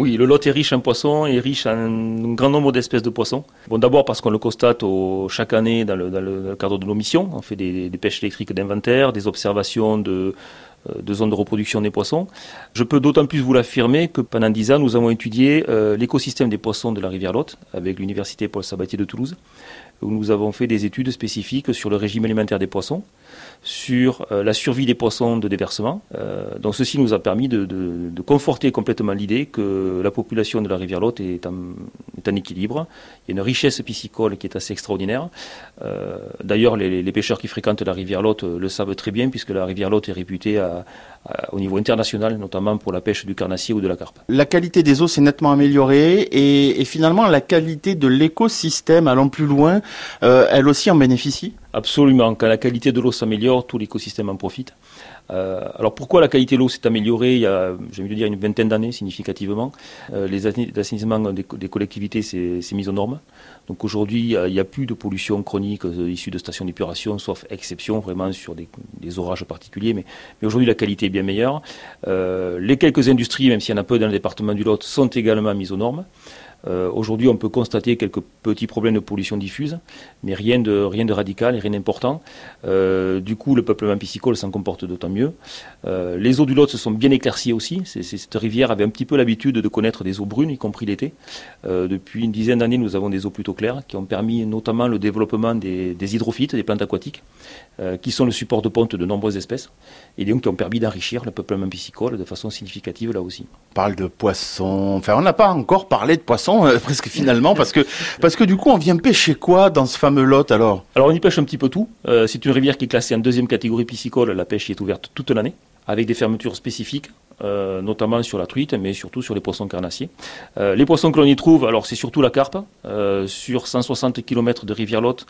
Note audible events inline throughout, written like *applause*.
Oui, le Lot est riche en poissons et riche en un grand nombre d'espèces de poissons. Bon, d'abord parce qu'on le constate chaque année dans le, cadre de nos missions. On fait des, pêches électriques d'inventaire, des observations de, euh, de zones de reproduction des poissons. Je peux d'autant plus vous l'affirmer que pendant dix ans, nous avons étudié euh, l'écosystème des poissons de la rivière Lot avec l'université Paul Sabatier de Toulouse, où nous avons fait des études spécifiques sur le régime alimentaire des poissons, sur euh, la survie des poissons de déversement. Euh, donc ceci nous a permis de, conforter complètement l'idée que la population de la rivière Lot est en, équilibre. Il y a une richesse piscicole qui est assez extraordinaire. Euh, d'ailleurs, les, pêcheurs qui fréquentent la rivière Lot le savent très bien, puisque la rivière Lot est réputée au niveau international, notamment pour la pêche du carnassier ou de la carpe. La qualité des eaux s'est nettement améliorée et, et, finalement la qualité de l'écosystème, allant plus loin, elle aussi en bénéficie? Absolument. Quand la qualité de l'eau s'améliore, tout l'écosystème en profite. Euh, alors pourquoi la qualité de l'eau s'est améliorée il y a, j'ai envie de dire, une vingtaine d'années significativement? Euh, L'assainissement des, collectivités s'est mis aux normes. Donc aujourd'hui, il n'y a, plus de pollution chronique euh, issue de stations d'épuration, sauf exception vraiment sur des, orages particuliers. Mais, mais aujourd'hui, la qualité bien meilleure. les quelques industries, même s'il y en a peu dans le département du Lot, sont également mises aux normes. Euh, aujourd'hui, on peut constater quelques petits problèmes de pollution diffuse, mais rien de, rien de radical et rien d'important. Euh, du coup, le peuplement piscicole s'en comporte d'autant mieux. Euh, les eaux du Lot se sont bien éclaircies aussi. cette rivière avait un petit peu l'habitude de connaître des eaux brunes, y compris l'été. depuis une dizaine d'années, nous avons des eaux plutôt claires qui ont permis notamment le développement des, des hydrophytes, des plantes aquatiques, qui sont le support de ponte de nombreuses espèces, et donc qui ont permis d'enrichir le peuplement piscicole de façon significative là aussi. On parle de poissons, enfin on n'a pas encore parlé de poissons euh, *laughs* presque finalement, parce que, parce que du coup, on vient pêcher quoi dans ce fameux lot alors? Alors on y pêche un petit peu tout. Euh, c'est une rivière qui est classée en deuxième catégorie piscicole. La pêche y est ouverte toute l'année, avec des fermetures spécifiques. Euh, notamment sur la truite, mais surtout sur les poissons carnassiers. les poissons que l'on y trouve, alors c'est surtout la carpe. sur 160 km de rivière Lot,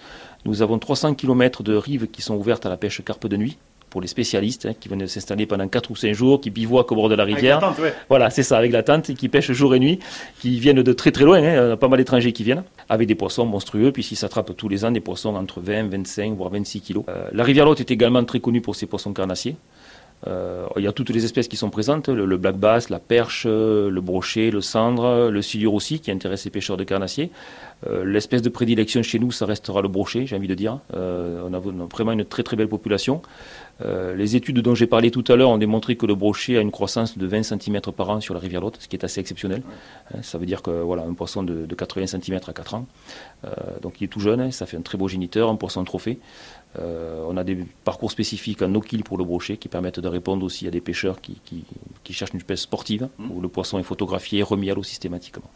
nous avons 300 km de rives qui sont ouvertes à la pêche carpe de nuit pour les spécialistes hein, qui viennent s'installer pendant 4 ou 5 jours, qui bivouaquent au bord de la rivière. Voilà, c'est ça, avec la tente, qui pêchent jour et nuit, qui viennent de très très loin, hein, il y a pas mal d'étrangers qui viennent, avec des poissons monstrueux, puisqu'ils s'attrapent tous les ans des poissons entre 20, 25, voire 26 kilos. Euh, la rivière Lot est également très connue pour ses poissons carnassiers. Euh, il y a toutes les espèces qui sont présentes, le, black bass, la perche, le brochet, le cendre, le silure aussi, qui intéresse les pêcheurs de carnassiers. Euh, l'espèce de prédilection chez nous, ça restera le brochet, j'ai envie de dire. on a vraiment une très très belle population. Euh, les études dont j'ai parlé tout à l'heure ont démontré que le brochet a une croissance de 20 cm par an sur la rivière Lot, ce qui est assez exceptionnel. Hein, ça veut dire que voilà, un poisson de, 80 cm à 4 ans, euh, donc il est tout jeune, hein, ça fait un très beau géniteur, un poisson trophée. Euh, on a des parcours spécifiques en no-kill pour le brochet qui permettent de répondre aussi à des pêcheurs qui, cherchent une espèce sportive, mmh. où le poisson est photographié et remis à l'eau systématiquement.